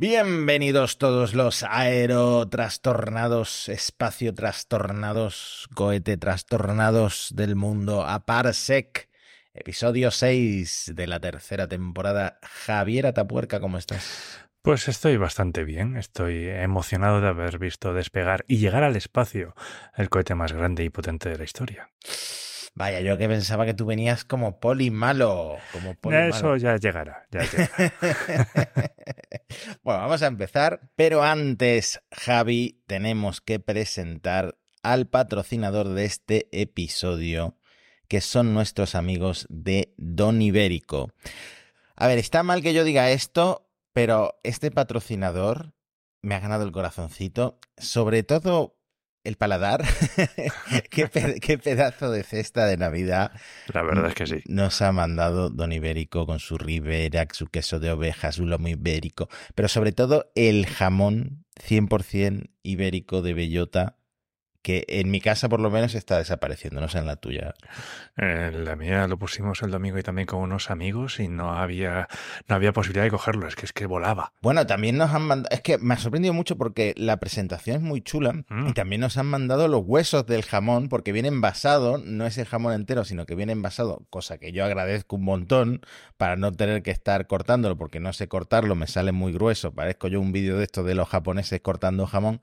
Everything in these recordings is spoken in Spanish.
Bienvenidos todos los aerotrastornados, espacio trastornados, cohete trastornados del mundo a Parsec, episodio 6 de la tercera temporada. Javier Atapuerca, ¿cómo estás? Pues estoy bastante bien, estoy emocionado de haber visto despegar y llegar al espacio el cohete más grande y potente de la historia. Vaya, yo que pensaba que tú venías como poli malo. Como poli Eso malo. ya llegará, ya llegará. bueno, vamos a empezar, pero antes, Javi, tenemos que presentar al patrocinador de este episodio, que son nuestros amigos de Don Ibérico. A ver, está mal que yo diga esto, pero este patrocinador me ha ganado el corazoncito, sobre todo el paladar. qué, pe- qué pedazo de cesta de Navidad La verdad es que sí. nos ha mandado Don Ibérico con su ribera, su queso de oveja, su lomo ibérico, pero sobre todo el jamón 100% ibérico de bellota, que en mi casa por lo menos está desapareciendo, no sé en la tuya. En la mía lo pusimos el domingo y también con unos amigos y no había, no había posibilidad de cogerlo, es que es que volaba. Bueno, también nos han mandado, es que me ha sorprendido mucho porque la presentación es muy chula Mm. y también nos han mandado los huesos del jamón porque viene envasado, no es el jamón entero, sino que viene envasado, cosa que yo agradezco un montón para no tener que estar cortándolo porque no sé cortarlo, me sale muy grueso, parezco yo un vídeo de esto de los japoneses cortando jamón.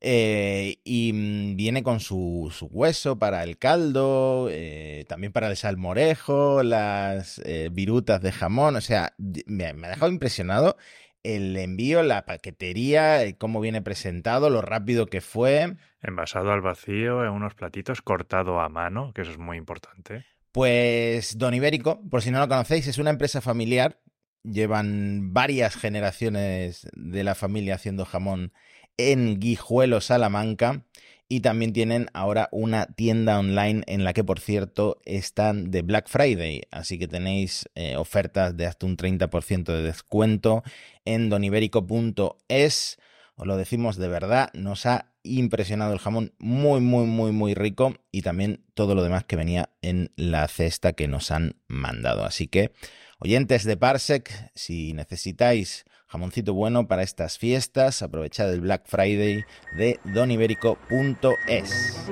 Eh, y mm, viene con su, su hueso para el caldo, eh, también para el salmorejo, las eh, virutas de jamón. O sea, me, me ha dejado impresionado el envío, la paquetería, cómo viene presentado, lo rápido que fue. Envasado al vacío en unos platitos, cortado a mano, que eso es muy importante. Pues Don Ibérico, por si no lo conocéis, es una empresa familiar. Llevan varias generaciones de la familia haciendo jamón en Guijuelo, Salamanca. Y también tienen ahora una tienda online en la que, por cierto, están de Black Friday. Así que tenéis eh, ofertas de hasta un 30% de descuento en doniberico.es. Os lo decimos de verdad, nos ha impresionado el jamón, muy, muy, muy, muy rico y también todo lo demás que venía en la cesta que nos han mandado. Así que, oyentes de Parsec, si necesitáis jamoncito bueno para estas fiestas, aprovechad el Black Friday de doniberico.es.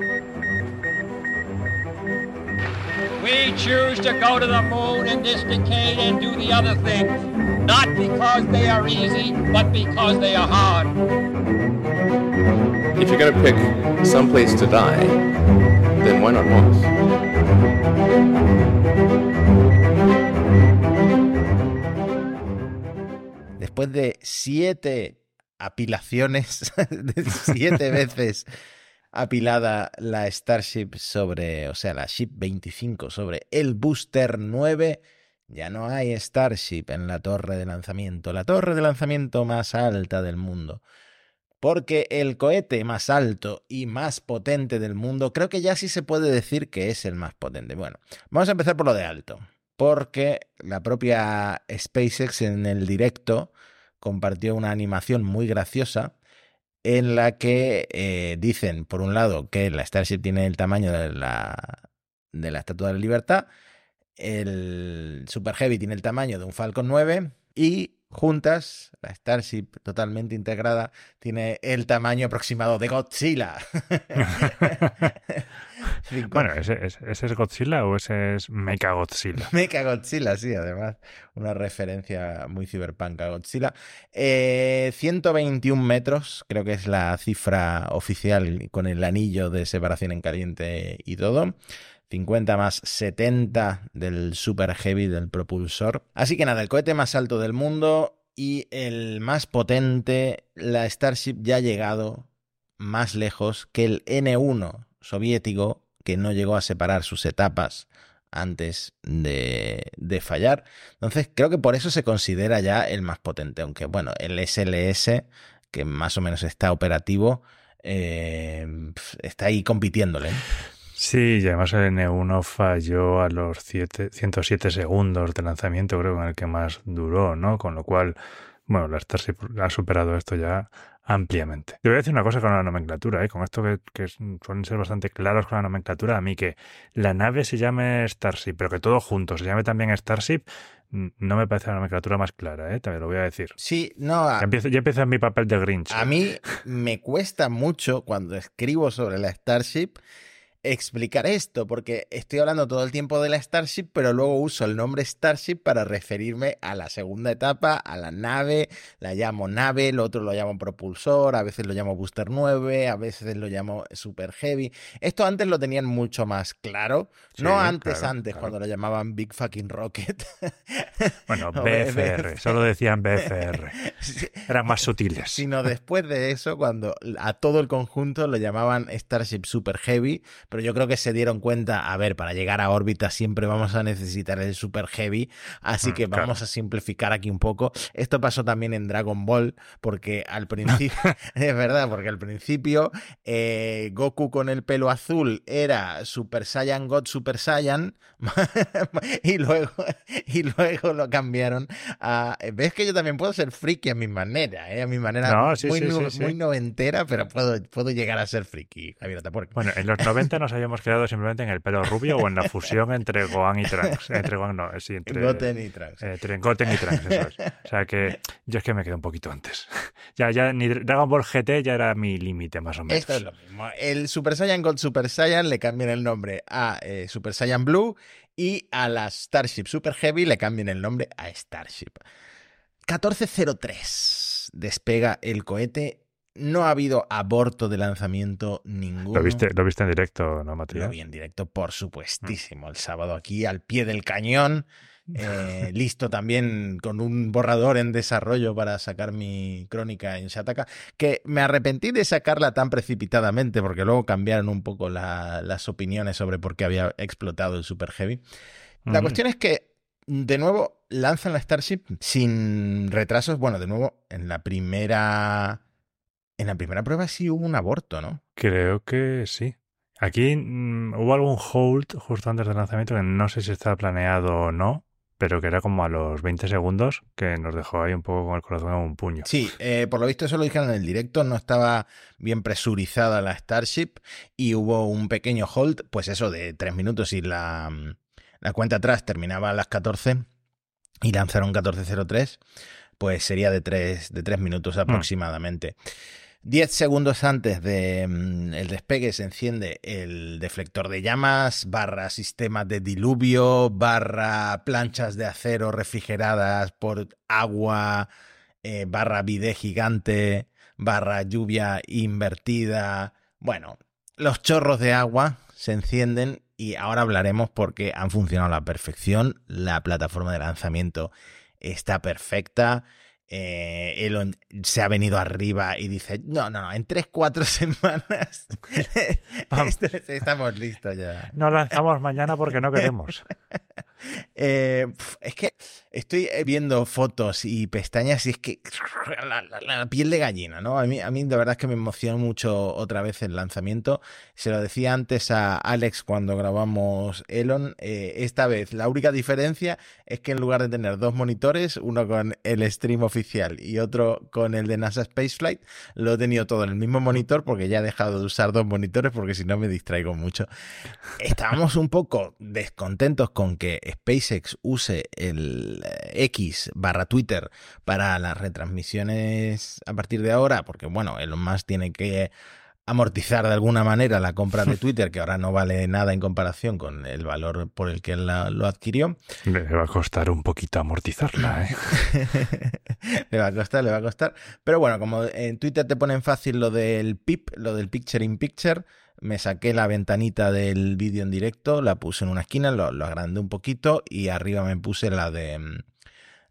We choose to go to the moon in this decade and do the other things, not because they are easy, but because they are hard. If you're gonna pick some place to die, then why not Mars? Después de siete apilaciones, siete veces apilada la Starship sobre, o sea, la Ship 25 sobre el Booster 9, ya no hay Starship en la torre de lanzamiento, la torre de lanzamiento más alta del mundo. Porque el cohete más alto y más potente del mundo, creo que ya sí se puede decir que es el más potente. Bueno, vamos a empezar por lo de alto. Porque la propia SpaceX en el directo compartió una animación muy graciosa en la que eh, dicen, por un lado, que la Starship tiene el tamaño de la, de la Estatua de la Libertad, el Super Heavy tiene el tamaño de un Falcon 9 y juntas, la Starship totalmente integrada tiene el tamaño aproximado de Godzilla. Bueno, ¿ese, ese- ese es Godzilla o ese es Mecha Godzilla? Mecha Godzilla, sí, además. Una referencia muy cyberpunk a Godzilla. Eh, 121 metros, creo que es la cifra oficial con el anillo de separación en caliente y todo. 50 más 70 del Super Heavy del propulsor. Así que nada, el cohete más alto del mundo y el más potente, la Starship ya ha llegado más lejos que el N1 soviético, que no llegó a separar sus etapas antes de, de fallar. Entonces creo que por eso se considera ya el más potente, aunque bueno, el SLS, que más o menos está operativo, eh, está ahí compitiéndole. ¿Eh? Sí, y además el N1 falló a los siete- 107 segundos de lanzamiento, creo, en el que más duró, ¿no? Con lo cual, bueno, la Starship ha superado esto ya ampliamente. Te voy a decir una cosa con la nomenclatura, ¿eh? con esto que, que suelen ser bastante claros con la nomenclatura, a mí que la nave se llame Starship, pero que todo junto se llame también Starship, no me parece la nomenclatura más clara, ¿eh? también lo voy a decir. Sí, no. Ya empiezo, ya empiezo en mi papel de Grinch. A mí me cuesta mucho cuando escribo sobre la Starship explicar esto, porque estoy hablando todo el tiempo de la Starship, pero luego uso el nombre Starship para referirme a la segunda etapa, a la nave, la llamo nave, el otro lo llamo propulsor, a veces lo llamo Booster 9, a veces lo llamo Super Heavy. Esto antes lo tenían mucho más claro, no antes, antes, cuando lo llamaban Big Fucking Rocket. Bueno, BFR, solo decían BFR. Eran más sutiles. Sino después de eso, cuando a todo el conjunto lo llamaban Starship Super Heavy, pero yo creo que se dieron cuenta, a ver, para llegar a órbita siempre vamos a necesitar el Super Heavy, así mm, que vamos a simplificar aquí un poco. Esto pasó también en Dragon Ball, porque al principio, es verdad, porque al principio eh, Goku con el pelo azul era Super Saiyan God Super Saiyan, y luego, y luego lo cambiaron a... Ves que yo también puedo ser friki a mi manera, ¿eh? a mi manera muy, muy noventera, pero puedo, puedo llegar a ser friki, Javier Bueno, en los 90 nos habíamos quedado simplemente en el pelo rubio o en la fusión entre Gohan y Trunks. Entre Gohan no, sí, entre Goten y Trunks. Eh, entre Goten y Trunks, eso es. O sea que yo es que me quedé un poquito antes. Ya, ya ni Dragon Ball GT ya era mi límite más o menos. Esto es lo mismo. El Super Saiyan con Super Saiyan le cambian el nombre a eh, Super Saiyan Blue y a la Starship Super Heavy le cambian el nombre a Starship. 1403 despega el cohete no ha habido aborto de lanzamiento ninguno. ¿Lo viste, lo viste en directo, no, Matías? Lo vi en directo, por supuestísimo. El sábado aquí al pie del cañón. Eh, listo también con un borrador en desarrollo para sacar mi crónica en Shataka, que me arrepentí de sacarla tan precipitadamente porque luego cambiaron un poco las opiniones sobre por qué había explotado el Super Heavy. La cuestión es que, de nuevo, lanzan la Starship sin retrasos. Bueno, de nuevo, en la primera en la primera prueba sí hubo un aborto, ¿no? Creo que sí. Aquí mm, hubo algún hold justo antes del lanzamiento que no sé si estaba planeado o no, pero que era como a los 20 segundos que nos dejó ahí un poco con el corazón en un puño. Sí, eh, por lo visto eso lo dijeron en el directo, no estaba bien presurizada la Starship y hubo un pequeño hold, pues eso, de tres minutos y la, mm, la cuenta atrás terminaba a las 14 y lanzaron 1403, pues sería de tres, de tres minutos hmm. aproximadamente. 10 segundos antes del mm, despegue se enciende el deflector de llamas, barra sistema de diluvio, barra planchas de acero refrigeradas por agua, eh, barra bidé gigante, barra lluvia invertida. Bueno, los chorros de agua se encienden y ahora hablaremos porque han funcionado a la perfección. La plataforma de lanzamiento está perfecta eh, Elon se ha venido arriba y dice, no, no, no, en 3-4 semanas estamos listos ya. No lanzamos mañana porque no queremos. Eh, es que estoy eh, viendo fotos y pestañas y es que la, piel de gallina, ¿no? A mí, a mí de verdad es que me emocionó mucho otra vez el lanzamiento. Se lo decía antes a Alex cuando grabamos Elon. Eh, esta vez la única diferencia es que en lugar de tener dos monitores, uno con el stream oficial y otro con el de NASA Spaceflight, lo he tenido todo en el mismo monitor porque ya he dejado de usar dos monitores porque si no me distraigo mucho. Estábamos un poco descontentos con que SpaceX use el eh, X barra Twitter para las retransmisiones a partir de ahora, porque bueno, Elon Musk tiene que amortizar de alguna manera la compra de Twitter, que ahora no vale nada en comparación con el valor por el que él lo adquirió. Le va a costar un poquito amortizarla, ¿eh? le va a costar, le va a costar. Pero bueno, como en Twitter te ponen fácil lo del PIP, lo del Picture in Picture, me saqué la ventanita del vídeo en directo, la puse en una esquina, lo, agrandé un poquito y arriba me puse la de mm,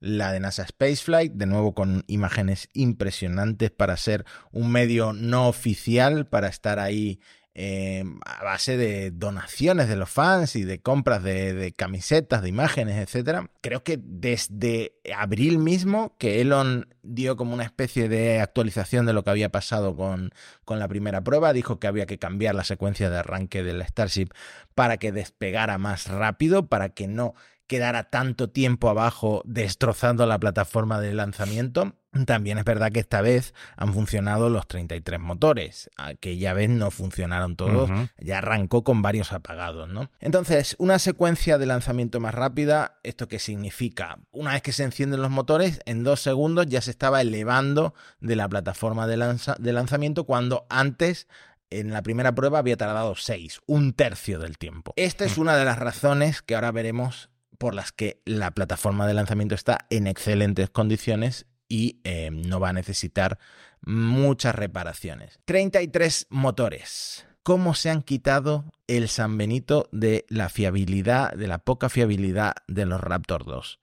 la de NASA Spaceflight, de nuevo con imágenes impresionantes para ser un medio no oficial, para estar ahí eh, a base de donaciones de los fans y de compras de, camisetas, de imágenes, etcétera. Creo que desde abril mismo, que Elon dio como una especie de actualización de lo que había pasado con, con la primera prueba, dijo que había que cambiar la secuencia de arranque del Starship para que despegara más rápido, para que no quedara tanto tiempo abajo destrozando la plataforma de lanzamiento. También es verdad que esta vez han funcionado los 33 motores. Aquella vez no funcionaron todos, ya arrancó con varios apagados, ¿no? Entonces, una secuencia de lanzamiento más rápida, ¿esto qué significa? Una vez que se encienden los motores, en dos segundos ya se estaba elevando de la plataforma de, lanza- de lanzamiento cuando antes en la primera prueba había tardado 6, un tercio del tiempo. Esta es una de las razones que ahora veremos por las que la plataforma de lanzamiento está en excelentes condiciones y eh, no va a necesitar muchas reparaciones. 33 motores. ¿Cómo se han quitado el San Benito de la fiabilidad, de la poca fiabilidad de los Raptor 2?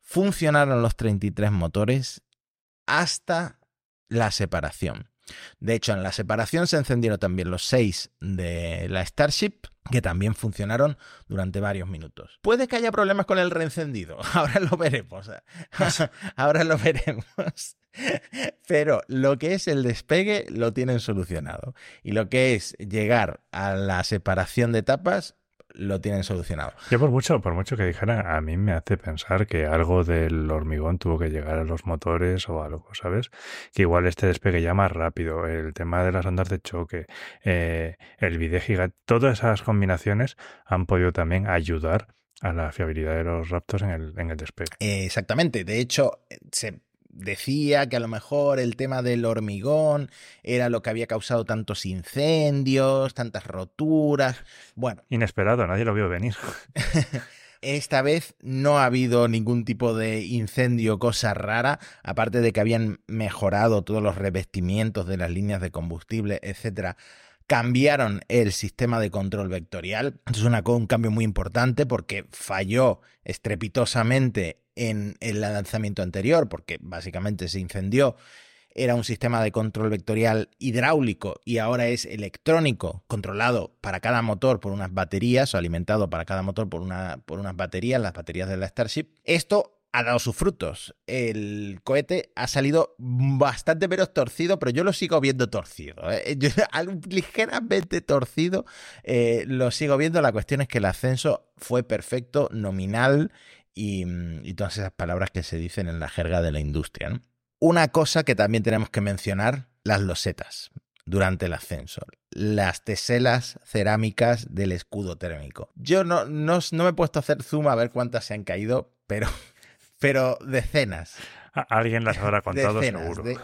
Funcionaron los 33 motores hasta la separación. De hecho, en la separación se encendieron también los 6 de la Starship, que también funcionaron durante varios minutos. Puede que haya problemas con el reencendido, ahora lo veremos. ahora lo veremos. Pero lo que es el despegue lo tienen solucionado. Y lo que es llegar a la separación de etapas lo tienen solucionado. Yo por mucho, por mucho que dijera, a mí me hace pensar que algo del hormigón tuvo que llegar a los motores o algo, ¿sabes? Que igual este despegue ya más rápido, el tema de las ondas de choque, eh, el video gigante, todas esas combinaciones han podido también ayudar a la fiabilidad de los Raptors en el, en el despegue. Eh, exactamente. De hecho, se decía que a lo mejor el tema del hormigón era lo que había causado tantos incendios, tantas roturas. Bueno, Inesperado, nadie lo vio venir. esta vez no ha habido ningún tipo de incendio, cosa rara, aparte de que habían mejorado todos los revestimientos de las líneas de combustible, etcétera. Cambiaron el sistema de control vectorial. Es un cambio muy importante porque falló estrepitosamente en el lanzamiento anterior, porque básicamente se incendió. Era un sistema de control vectorial hidráulico y ahora es electrónico, controlado para cada motor por unas baterías o alimentado para cada motor por, por unas baterías, las baterías de la Starship. Esto ha dado sus frutos. El cohete ha salido bastante menos torcido, pero yo lo sigo viendo torcido. ¿eh? Ligeramente torcido eh, lo sigo viendo. La cuestión es que el ascenso fue perfecto, nominal y, y todas esas palabras que se dicen en la jerga de la industria. Una cosa que también tenemos que mencionar, las losetas durante el ascenso. Las teselas cerámicas del escudo térmico. Yo no, no, no me he puesto a hacer zoom a ver cuántas se han caído, pero, pero decenas. Alguien las habrá contado decenas seguro. De, de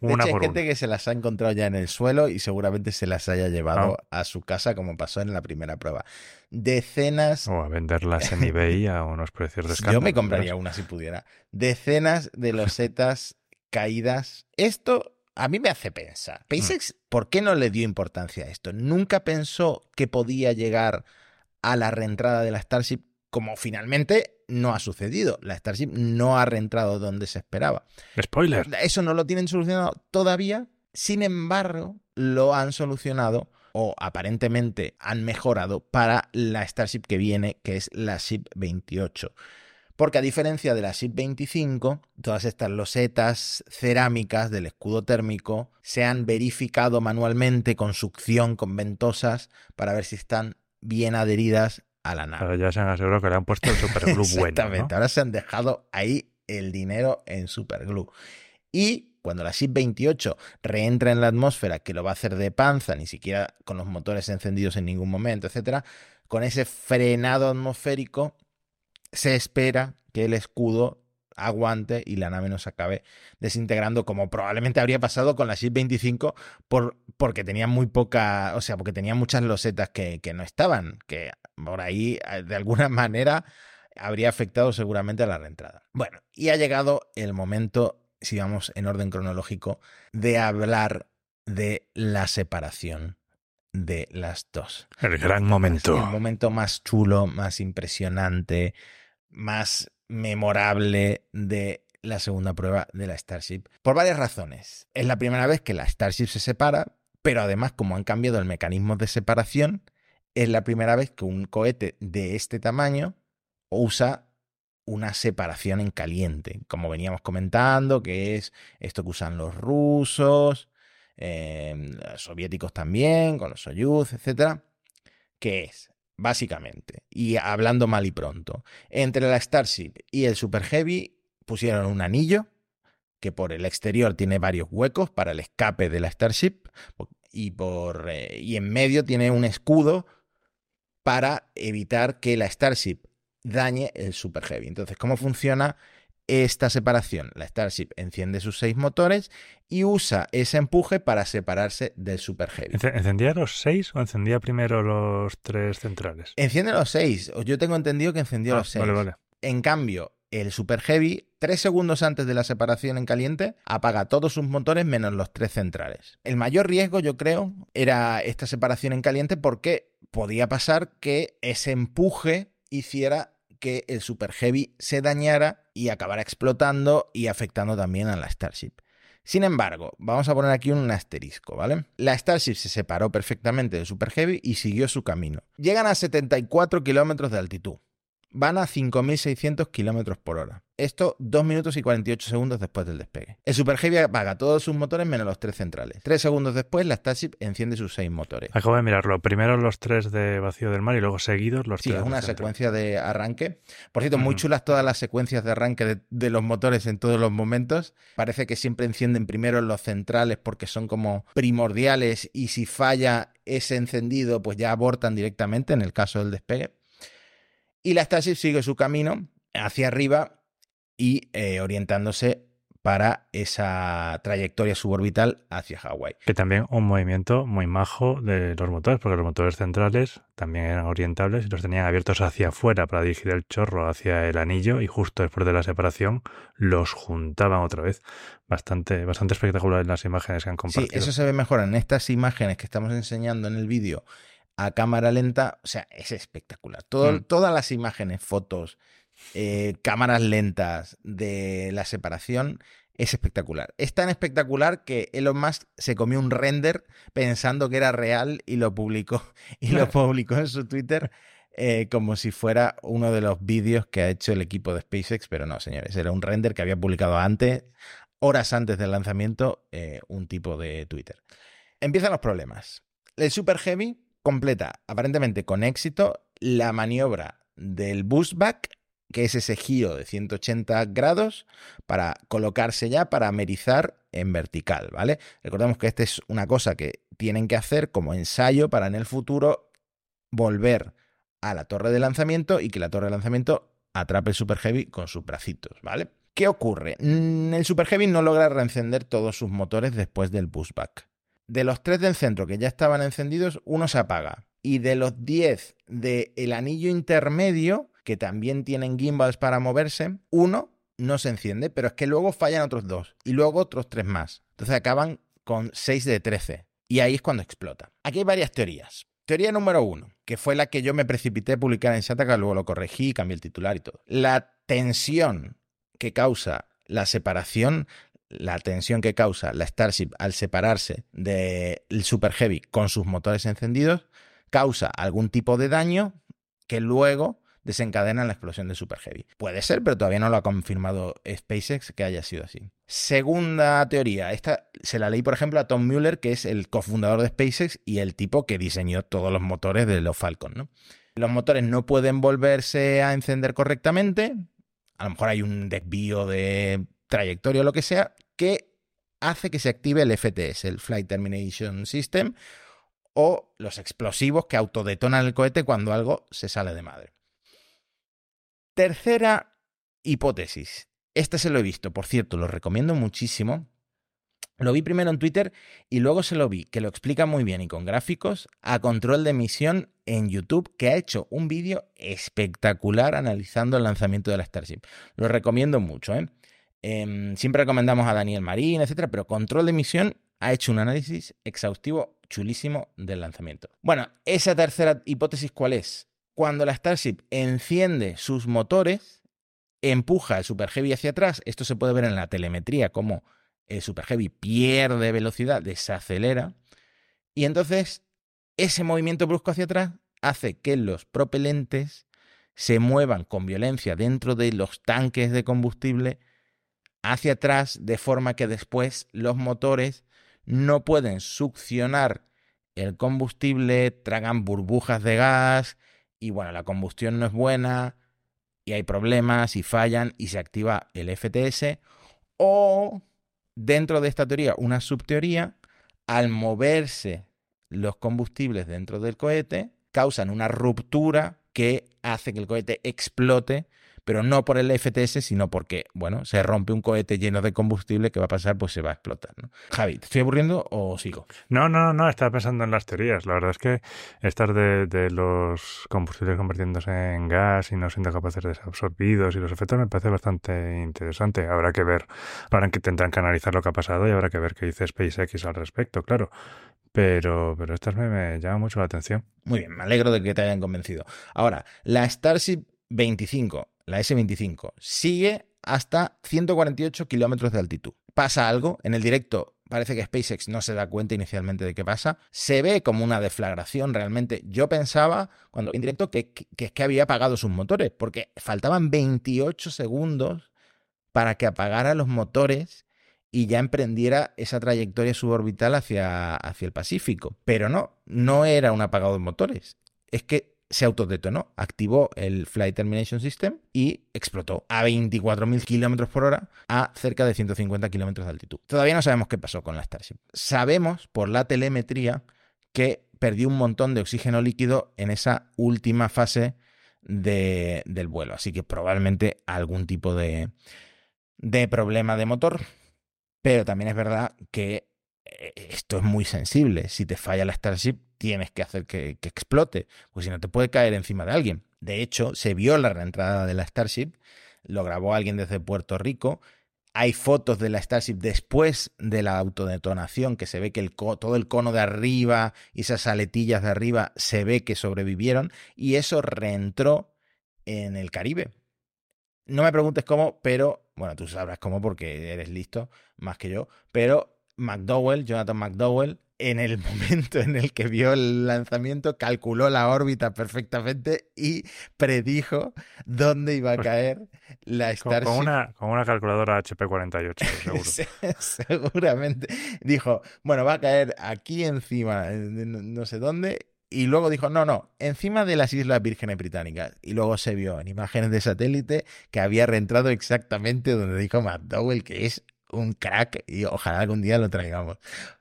Una hecho, hay gente una. que se las ha encontrado ya en el suelo y seguramente se las haya llevado Ah. a su casa como pasó en la primera prueba. Decenas O a venderlas en eBay a unos precios de escándalo. Yo me compraría una si pudiera. Decenas de losetas caídas. Esto a mí me hace pensar. SpaceX, ¿por qué no le dio importancia a esto? Nunca pensó que podía llegar a la reentrada de la Starship como finalmente no ha sucedido. La Starship no ha reentrado donde se esperaba. Spoiler. Eso no lo tienen solucionado todavía. Sin embargo, lo han solucionado o aparentemente han mejorado para la Starship que viene, que es la SHIP 28. Porque a diferencia de la SHIP 25, todas estas losetas cerámicas del escudo térmico se han verificado manualmente con succión, con ventosas, para ver si están bien adheridas a la nave. Ahora ya se han asegurado que le han puesto el superglue bueno. Exactamente, ¿no? ahora se han dejado ahí el dinero en superglue. Y cuando la SHIP 28 reentra en la atmósfera, que lo va a hacer de panza, ni siquiera con los motores encendidos en ningún momento, etcétera, con ese frenado atmosférico, se espera que el escudo aguante y la nave no se acabe desintegrando como probablemente habría pasado con la SHIP 25 por, porque tenía muy poca, o sea, porque tenía muchas losetas que, que no estaban, que por ahí de alguna manera habría afectado seguramente a la reentrada. Bueno, y ha llegado el momento, si vamos en orden cronológico, de hablar de la separación de las dos. El gran momento. El momento más chulo, más impresionante, más memorable de la segunda prueba de la Starship. Por varias razones. Es la primera vez que la Starship se separa, pero además como han cambiado el mecanismo de separación, es la primera vez que un cohete de este tamaño usa una separación en caliente, como veníamos comentando, que es esto que usan los rusos, eh, soviéticos también, con los Soyuz, etcétera, que es básicamente, y hablando mal y pronto. Entre la Starship y el Super Heavy pusieron un anillo que por el exterior tiene varios huecos para el escape de la Starship y, por, eh, y en medio tiene un escudo para evitar que la Starship dañe el Super Heavy. Entonces, ¿cómo funciona esta separación? La Starship enciende sus seis motores y usa ese empuje para separarse del Super Heavy. ¿Encendía los seis o encendía primero los tres centrales? Enciende los seis. Yo tengo entendido que encendió Ah, los seis. Vale, vale. En cambio, el Super Heavy, tres segundos antes de la separación en caliente, apaga todos sus motores menos los tres centrales. El mayor riesgo, yo creo, era esta separación en caliente porque podía pasar que ese empuje hiciera que el Super Heavy se dañara y acabara explotando y afectando también a la Starship. Sin embargo, vamos a poner aquí un asterisco, ¿vale? La Starship se separó perfectamente del Super Heavy y siguió su camino. Llegan a 74 kilómetros de altitud. Van a 5.600 kilómetros por hora. Esto 2 minutos y 48 segundos después del despegue. El Super Heavy apaga todos sus motores menos los tres centrales. Tres segundos después, la Starship enciende sus seis motores. Acabo de mirarlo. Primero los tres de vacío del mar y luego seguidos los Sí, tres es de una secuencia de arranque. Por cierto, muy chulas todas las secuencias de arranque de, de los motores en todos los momentos. Parece que siempre encienden primero los centrales porque son como primordiales y si falla ese encendido, pues ya abortan directamente en el caso del despegue. Y la Starship sigue su camino hacia arriba y eh, orientándose para esa trayectoria suborbital hacia Hawái. Que también un movimiento muy majo de los motores, porque los motores centrales también eran orientables y los tenían abiertos hacia afuera para dirigir el chorro hacia el anillo y justo después de la separación los juntaban otra vez. Bastante, bastante espectacular en las imágenes que han Sí, compartido. eso se ve mejor en estas imágenes que estamos enseñando en el vídeo a cámara lenta. O sea, es espectacular. Todo- Mm. Todas las imágenes, fotos, eh, cámaras lentas de la separación es espectacular. Es tan espectacular que Elon Musk se comió un render pensando que era real y lo publicó. Y lo publicó en su Twitter. eh, como si fuera uno de los vídeos que ha hecho el equipo de SpaceX, pero no, señores, era un render que había publicado antes, horas antes del lanzamiento, eh, un tipo de Twitter. Empiezan los problemas. El Super Heavy completa, aparentemente con éxito, la maniobra del boostback, que es ese giro de 180 grados, para colocarse ya, para amerizar en vertical, ¿vale? Recordemos que esta es una cosa que tienen que hacer como ensayo para en el futuro volver a la torre de lanzamiento y que la torre de lanzamiento atrape el Super Heavy con sus bracitos, ¿vale? ¿Qué ocurre? Mm, El Super Heavy no logra reencender todos sus motores después del pushback. De los tres del centro que ya estaban encendidos, uno se apaga. Y de los 10 del anillo intermedio, que también tienen gimbals para moverse, uno no se enciende, pero es que luego fallan otros dos. Y luego otros tres más. Entonces acaban con 6 de 13. Y ahí es cuando explota. Aquí hay varias teorías. Teoría número uno, que fue la que yo me precipité a publicar en Shataka, luego lo corregí, cambié el titular y todo. La tensión que causa la separación, la tensión que causa la Starship al separarse del Super Heavy con sus motores encendidos, causa algún tipo de daño que luego desencadena la explosión del Super Heavy. Puede ser, pero todavía no lo ha confirmado SpaceX que haya sido así. Segunda teoría, esta se la leí por ejemplo a Tom Mueller, que es el cofundador de SpaceX y el tipo que diseñó todos los motores de los Falcon, ¿no? Los motores no pueden volverse a encender correctamente, a lo mejor hay un desvío de trayectoria o lo que sea, que hace que se active el FTS, el Flight Termination System, o los explosivos que autodetonan el cohete cuando algo se sale de madre. Tercera hipótesis. Este se lo he visto, por cierto, lo recomiendo muchísimo. Lo vi primero en Twitter y luego se lo vi, que lo explica muy bien y con gráficos, a control de emisión en YouTube, que ha hecho un vídeo espectacular analizando el lanzamiento de la Starship. Lo recomiendo mucho, ¿eh? Eh, siempre recomendamos a Daniel Marín, etcétera, pero control de emisión ha hecho un análisis exhaustivo chulísimo del lanzamiento. Bueno, esa tercera hipótesis, ¿cuál es? Cuando la Starship enciende sus motores, empuja el Super Heavy hacia atrás. Esto se puede ver en la telemetría, como el Super Heavy pierde velocidad, desacelera. Y entonces ese movimiento brusco hacia atrás hace que los propelentes se muevan con violencia dentro de los tanques de combustible hacia atrás, de forma que después los motores no pueden succionar el combustible, tragan burbujas de gas y bueno, la combustión no es buena y hay problemas y fallan y se activa el FTS. O dentro de esta teoría, una subteoría, al moverse los combustibles dentro del cohete, causan una ruptura que hace que el cohete explote pero no por el FTS, sino porque, bueno, se rompe un cohete lleno de combustible que va a pasar, pues se va a explotar. ¿no? Javi, ¿te estoy aburriendo o sigo? No, no, no, estaba pensando en las teorías. La verdad es que estas de, de los combustibles convirtiéndose en gas y no siendo capaces de ser absorbidos y los efectos me parece bastante interesante. Habrá que ver, ahora que tendrán que analizar lo que ha pasado y habrá que ver qué dice SpaceX al respecto, claro. Pero, pero estas me, me llaman mucho la atención. Muy bien, me alegro de que te hayan convencido. Ahora, la Starship 25 la S25, sigue hasta 148 kilómetros de altitud. Pasa algo, en el directo parece que SpaceX no se da cuenta inicialmente de qué pasa, se ve como una deflagración realmente. Yo pensaba cuando en directo que, que, que había apagado sus motores, porque faltaban 28 segundos para que apagara los motores y ya emprendiera esa trayectoria suborbital hacia, hacia el Pacífico. Pero no, no era un apagado de motores. Es que se autodetonó, activó el Flight Termination System y explotó a 24.000 kilómetros por hora a cerca de 150 kilómetros de altitud. Todavía no sabemos qué pasó con la Starship. Sabemos por la telemetría que perdió un montón de oxígeno líquido en esa última fase de, del vuelo, así que probablemente algún tipo de, de problema de motor, pero también es verdad que eh, esto es muy sensible. Si te falla la Starship, tienes que hacer que, explote, pues si no te puede caer encima de alguien. De hecho, se vio la reentrada de la Starship, lo grabó alguien desde Puerto Rico. Hay fotos de la Starship después de la autodetonación, que se ve que todo el cono de arriba y esas aletillas de arriba se ve que sobrevivieron y eso reentró en el Caribe. No me preguntes cómo, pero bueno, tú sabrás cómo porque eres listo más que yo, pero McDowell, Jonathan McDowell, en el momento en el que vio el lanzamiento, calculó la órbita perfectamente y predijo dónde iba a caer la Starship. Con, una, con una calculadora HP48, seguro. Seguramente. Dijo, bueno, va a caer aquí encima, no sé dónde, y luego dijo, no, no, encima de las Islas Vírgenes Británicas. Y luego se vio en imágenes de satélite que había reentrado exactamente donde dijo McDowell, que es un crack y ojalá algún día lo traigamos.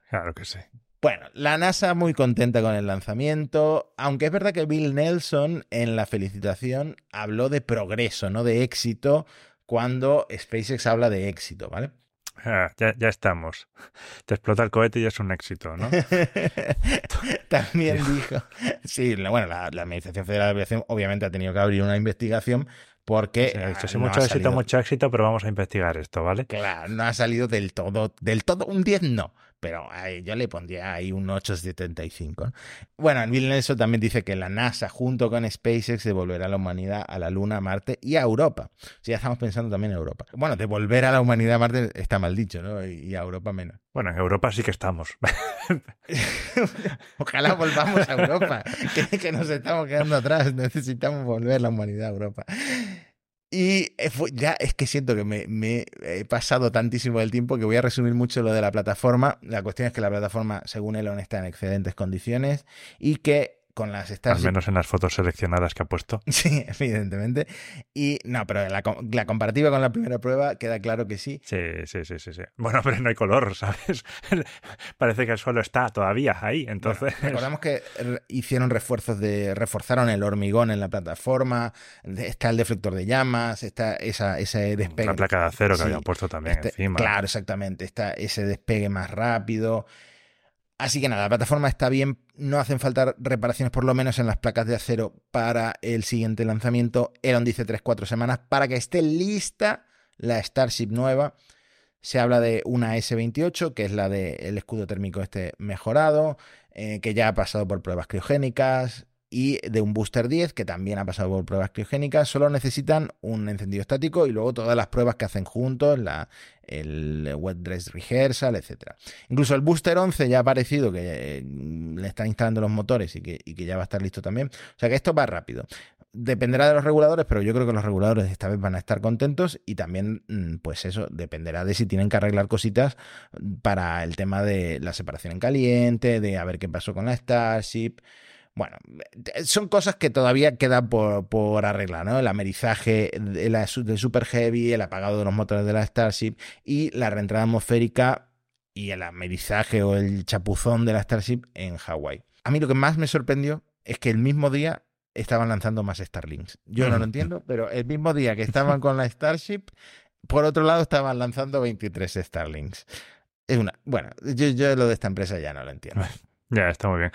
Claro que sí. Bueno, la NASA muy contenta con el lanzamiento, aunque es verdad que Bill Nelson en la felicitación habló de progreso, no de éxito, cuando SpaceX habla de éxito, ¿vale? Ah, ya, ya, estamos. Te explota el cohete y es un éxito, ¿no? También dijo. Sí, bueno, la, la, Administración Federal de Aviación obviamente ha tenido que abrir una investigación porque. Sí, ha dicho, sí, no mucho éxito, salido... mucho éxito, pero vamos a investigar esto, ¿vale? Claro, no ha salido del todo, del todo, un 10 no, pero yo le pondría ahí un 8,75. ¿no? Bueno, Bill Nelson también dice que la NASA, junto con SpaceX, devolverá a la humanidad a la Luna, a Marte y a Europa. O sea, ya estamos pensando también en Europa. Bueno, devolver a la humanidad a Marte está mal dicho, ¿no? Y a Europa menos. Bueno, en Europa sí que estamos. Ojalá volvamos a Europa, que, que nos estamos quedando atrás. Necesitamos volver la humanidad a Europa. Y ya es que siento que me, me, he pasado tantísimo del tiempo que voy a resumir mucho lo de la plataforma. La cuestión es que la plataforma, según Elon, está en excelentes condiciones y que con las Starship... Al menos en las fotos seleccionadas que ha puesto. Sí, evidentemente. Y no, pero la, la, comparativa con la primera prueba queda claro que sí. Sí, sí, sí, sí, sí. Bueno, pero no hay color, ¿sabes? Parece que el suelo está todavía ahí, entonces... Bueno, recordamos que hicieron refuerzos de... reforzaron el hormigón en la plataforma, está el deflector de llamas, está esa, ese despegue... La placa de acero que sí, habían puesto también este, encima. Claro, exactamente. Está ese despegue más rápido. Así que nada, la plataforma está bien, no hacen falta reparaciones por lo menos en las placas de acero para el siguiente lanzamiento. Elon dice 3-4 semanas para que esté lista la Starship nueva. Se habla de una S28, que es la del escudo térmico este mejorado, eh, que ya ha pasado por pruebas criogénicas, y de un Booster 10 que también ha pasado por pruebas criogénicas. Solo necesitan un encendido estático y luego todas las pruebas que hacen juntos, la, el Wet Dress Rehearsal, etc. Incluso el Booster 11 ya ha aparecido que eh, le están instalando los motores y que, y que ya va a estar listo también. O sea que esto va rápido dependerá de los reguladores, pero yo creo que los reguladores esta vez van a estar contentos y también, pues eso, dependerá de si tienen que arreglar cositas para el tema de la separación en caliente, de a ver qué pasó con la Starship. Bueno, son cosas que todavía quedan por, por arreglar, ¿no? El amerizaje de la de Super Heavy, el apagado de los motores de la Starship y la reentrada atmosférica y el amerizaje o el chapuzón de la Starship en Hawái. A mí lo que más me sorprendió es que el mismo día estaban lanzando más Starlinks. Yo no lo entiendo, pero el mismo día que estaban con la Starship, por otro lado estaban lanzando 23 Starlinks. Es una, bueno, yo, yo lo de esta empresa ya no lo entiendo. Ya, está muy bien.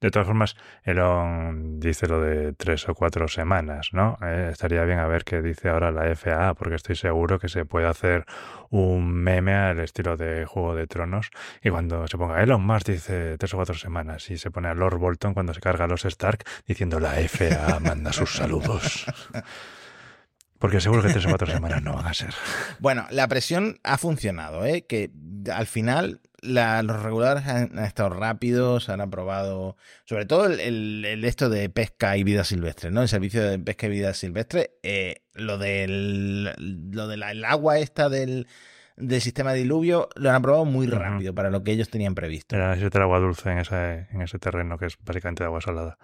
De todas formas, Elon dice lo de tres o cuatro semanas, ¿no? Eh, estaría bien a ver qué dice ahora la FAA, porque estoy seguro que se puede hacer un meme al estilo de Juego de Tronos. Y cuando se ponga Elon Musk dice tres o cuatro semanas y se pone a Lord Bolton cuando se carga a los Stark diciendo la FAA manda sus saludos. Porque seguro que tres o cuatro semanas no van a ser. Bueno, la presión ha funcionado, ¿eh? Que al final los reguladores han, estado rápidos, han aprobado, sobre todo el, el, esto de pesca y vida silvestre, ¿no? El servicio de pesca y vida silvestre, eh, lo del lo del agua esta del, del sistema de diluvio lo han aprobado muy rápido para lo que ellos tenían previsto. Era el agua dulce en ese, en ese terreno que es básicamente de agua salada.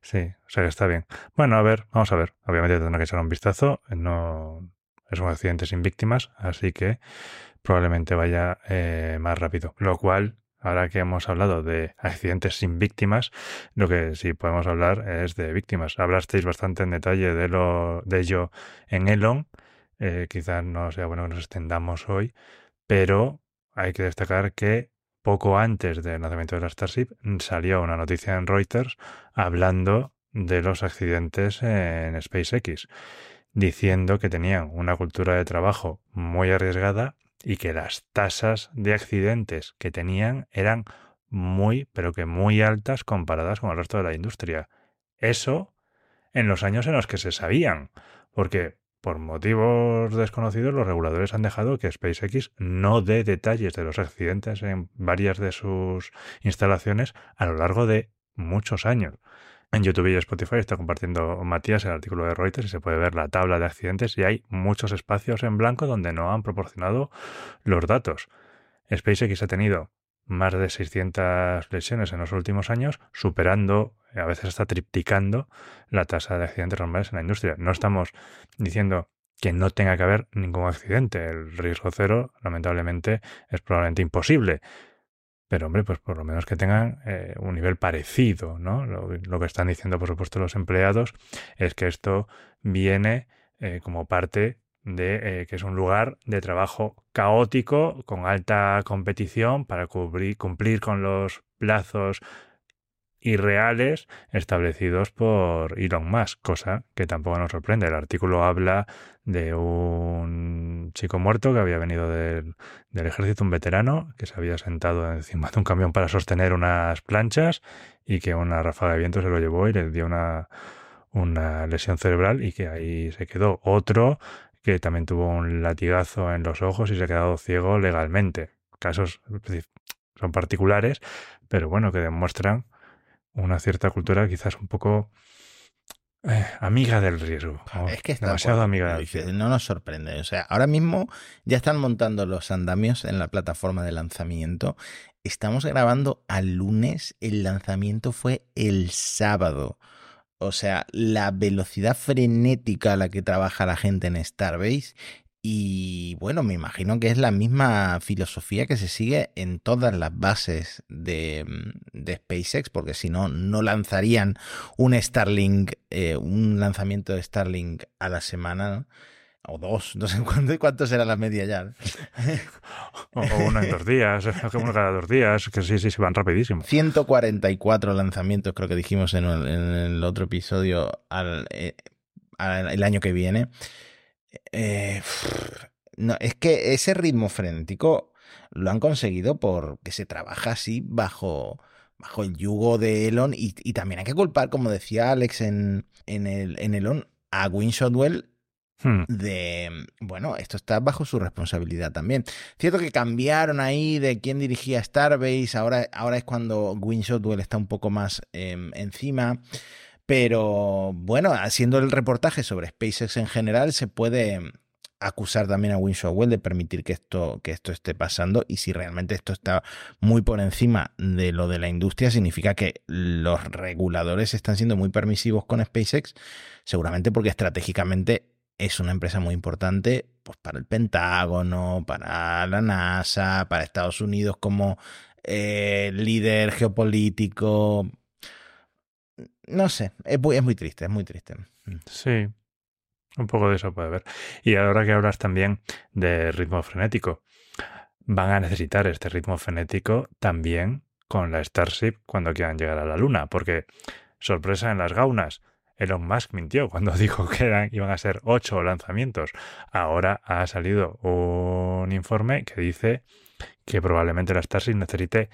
Sí, o sea que está bien. Bueno, a ver, vamos a ver. Obviamente tendrá que echar un vistazo. No es un accidente sin víctimas, así que probablemente vaya eh, más rápido. Lo cual, ahora que hemos hablado de accidentes sin víctimas, lo que sí podemos hablar es de víctimas. Hablasteis bastante en detalle de, lo, de ello en Elon. Eh, quizás no sea bueno que nos extendamos hoy, pero hay que destacar que poco antes del lanzamiento de la Starship salió una noticia en Reuters hablando de los accidentes en SpaceX, diciendo que tenían una cultura de trabajo muy arriesgada y que las tasas de accidentes que tenían eran muy, pero que muy altas comparadas con el resto de la industria. Eso en los años en los que se sabían, porque por motivos desconocidos los reguladores han dejado que SpaceX no dé detalles de los accidentes en varias de sus instalaciones a lo largo de muchos años. En YouTube y Spotify está compartiendo Matías el artículo de Reuters y se puede ver la tabla de accidentes y hay muchos espacios en blanco donde no han proporcionado los datos. SpaceX ha tenido más de 600 lesiones en los últimos años, superando, a veces hasta triplicando, la tasa de accidentes normales en la industria. No estamos diciendo que no tenga que haber ningún accidente. El riesgo cero, lamentablemente, es probablemente imposible. Pero hombre, pues por lo menos que tengan eh, un nivel parecido, ¿no? Lo, que están diciendo, por supuesto, los empleados es que esto viene eh, como parte de eh, que es un lugar de trabajo caótico, con alta competición para cubrir, cumplir con los plazos irreales establecidos por Elon Musk, cosa que tampoco nos sorprende. El artículo habla de un chico muerto que había venido del, ejército, un veterano, que se había sentado encima de un camión para sostener unas planchas y que una ráfaga de viento se lo llevó y le dio una, una lesión cerebral y que ahí se quedó. Otro que también tuvo un latigazo en los ojos y se ha quedado ciego legalmente. Casos son particulares, pero bueno, que demuestran una cierta cultura quizás un poco eh, amiga del riesgo. Es que está demasiado amiga del riesgo. No nos sorprende. O sea, ahora mismo ya están montando los andamios en la plataforma de lanzamiento. Estamos grabando al lunes. El lanzamiento fue el sábado. O sea, la velocidad frenética a la que trabaja la gente en Starbase y bueno, me imagino que es la misma filosofía que se sigue en todas las bases de, de SpaceX, porque si no, no lanzarían un Starlink, eh, un lanzamiento de Starlink a la semana, o dos, no sé cuánto, cuánto será la media ya. o uno en dos días, uno cada dos días, que sí, sí, se van rapidísimo. 144 lanzamientos, creo que dijimos en el, otro episodio, al, eh, el año que viene. Eh, no, es que ese ritmo frenético lo han conseguido porque se trabaja así bajo, bajo el yugo de Elon y, también hay que culpar, como decía Alex en, en, el, en Elon, a Win Shotwell hmm. de, bueno, esto está bajo su responsabilidad también. Cierto que cambiaron ahí de quién dirigía Starbase, ahora, ahora es cuando Win Shotwell está un poco más em, encima. Pero bueno, haciendo el reportaje sobre SpaceX en general, se puede acusar también a Winslow de permitir que esto, que esto esté pasando y si realmente esto está muy por encima de lo de la industria, significa que los reguladores están siendo muy permisivos con SpaceX, seguramente porque estratégicamente es una empresa muy importante pues, para el Pentágono, para la NASA, para Estados Unidos como eh, líder geopolítico. No sé, es muy, es muy triste, es muy triste. Mm. Sí, un poco de eso puede haber. Y ahora que hablas también de ritmo frenético, van a necesitar este ritmo frenético también con la Starship cuando quieran llegar a la Luna, porque sorpresa en las gaunas. Elon Musk mintió cuando dijo que iban a ser ocho lanzamientos. Ahora ha salido un informe que dice que probablemente la Starship necesite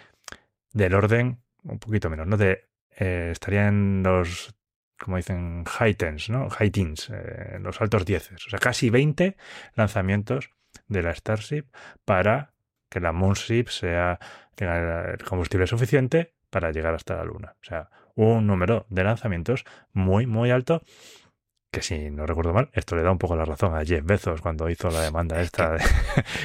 del orden un poquito menos, ¿no? De, eh, estaría en los como dicen, high tens, ¿no? Eh, los altos dieces. O sea, casi 20 lanzamientos de la Starship para que la Moonship sea, tenga el combustible suficiente para llegar hasta la Luna. O sea, un número de lanzamientos muy, muy alto que si no recuerdo mal, esto le da un poco la razón a Jeff Bezos cuando hizo la demanda esta de,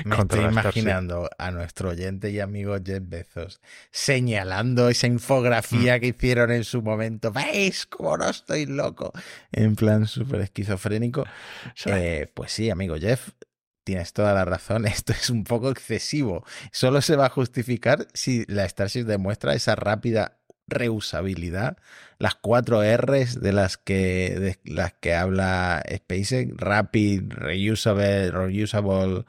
Me estoy imaginando a nuestro oyente y amigo Jeff Bezos señalando esa infografía mm. que hicieron en su momento. ¿Veis cómo no estoy loco? En plan súper esquizofrénico. Eh, pues sí, amigo Jeff, tienes toda la razón. Esto es un poco excesivo. Solo se va a justificar si la Starship demuestra esa rápida reusabilidad, las cuatro R's de las que, de las que habla SpaceX, Rapid, Reusable, Reusable,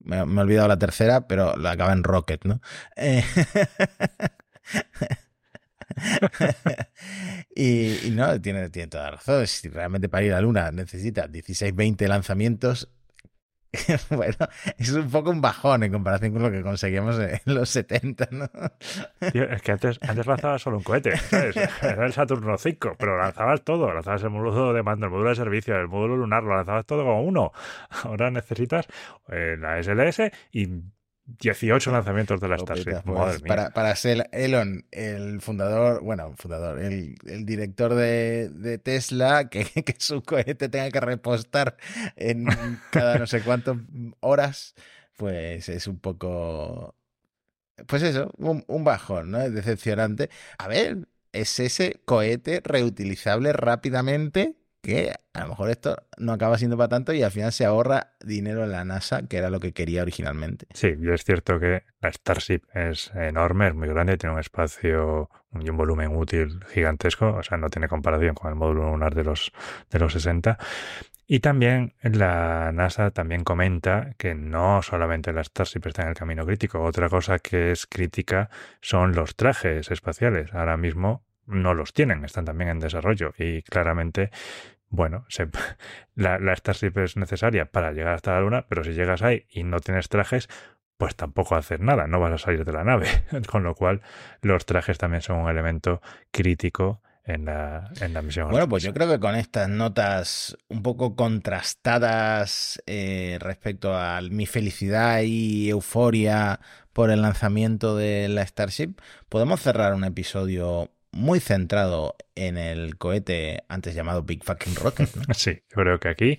me, he olvidado la tercera, pero la acaba en Rocket, ¿no? y, y, no, tiene, tiene toda la razón. Si realmente para ir a la Luna necesita 16, 20 lanzamientos, bueno, es un poco un bajón en comparación con lo que conseguíamos en los 70, ¿no? es que antes, antes lanzabas solo un cohete, ¿sabes? Era el Saturno 5, pero lanzabas todo, lanzabas el módulo de mando, el módulo de servicio, el módulo lunar, lo lanzabas todo como uno. Ahora necesitas eh, la SLS y 18 lanzamientos de la Starship. Pues, para, para, ser Elon, el fundador, bueno, fundador, el, el director de, de Tesla, que, que, su cohete tenga que repostar en cada no sé cuántas horas, pues es un poco. Pues eso, un, un bajón, ¿no? Es decepcionante. A ver, es ese cohete reutilizable rápidamente que a lo mejor esto no acaba siendo para tanto y al final se ahorra dinero en la NASA, que era lo que quería originalmente. Sí, es cierto que la Starship es enorme, es muy grande, tiene un espacio y un volumen útil gigantesco, o sea, no tiene comparación con el módulo lunar de los, de los 60. Y también la NASA también comenta que no solamente la Starship está en el camino crítico, otra cosa que es crítica son los trajes espaciales. Ahora mismo no los tienen, están también en desarrollo y claramente, bueno, la, la Starship es necesaria para llegar hasta la Luna, pero si llegas ahí y no tienes trajes, pues tampoco haces nada, no vas a salir de la nave. Con lo cual, los trajes también son un elemento crítico en la, en la misión. Bueno, pues yo creo que con estas notas un poco contrastadas eh, respecto a mi felicidad y euforia por el lanzamiento de la Starship, podemos cerrar un episodio muy centrado en el cohete antes llamado Big Fucking Rocket. Sí, yo creo que aquí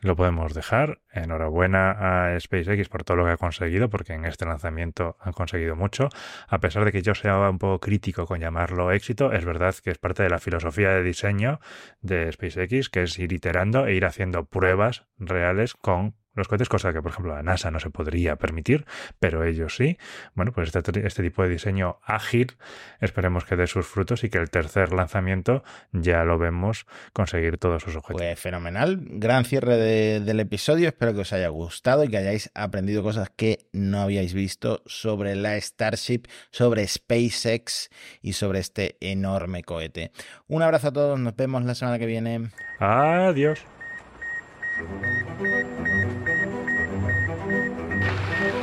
lo podemos dejar. Enhorabuena a SpaceX por todo lo que ha conseguido, porque en este lanzamiento han conseguido mucho. A pesar de que yo sea un poco crítico con llamarlo éxito, es verdad que es parte de la filosofía de diseño de SpaceX, que es ir iterando e ir haciendo pruebas reales con los cohetes, cosa que por ejemplo la NASA no se podría permitir, pero ellos sí. Bueno, pues este, este, tipo de diseño ágil esperemos que dé sus frutos y que el tercer lanzamiento ya lo vemos conseguir todos sus objetivos. Pues fenomenal, gran cierre del episodio, espero que os haya gustado y que hayáis aprendido cosas que no habíais visto sobre la Starship, sobre SpaceX y sobre este enorme cohete. Un abrazo a todos, nos vemos la semana que viene. Adiós.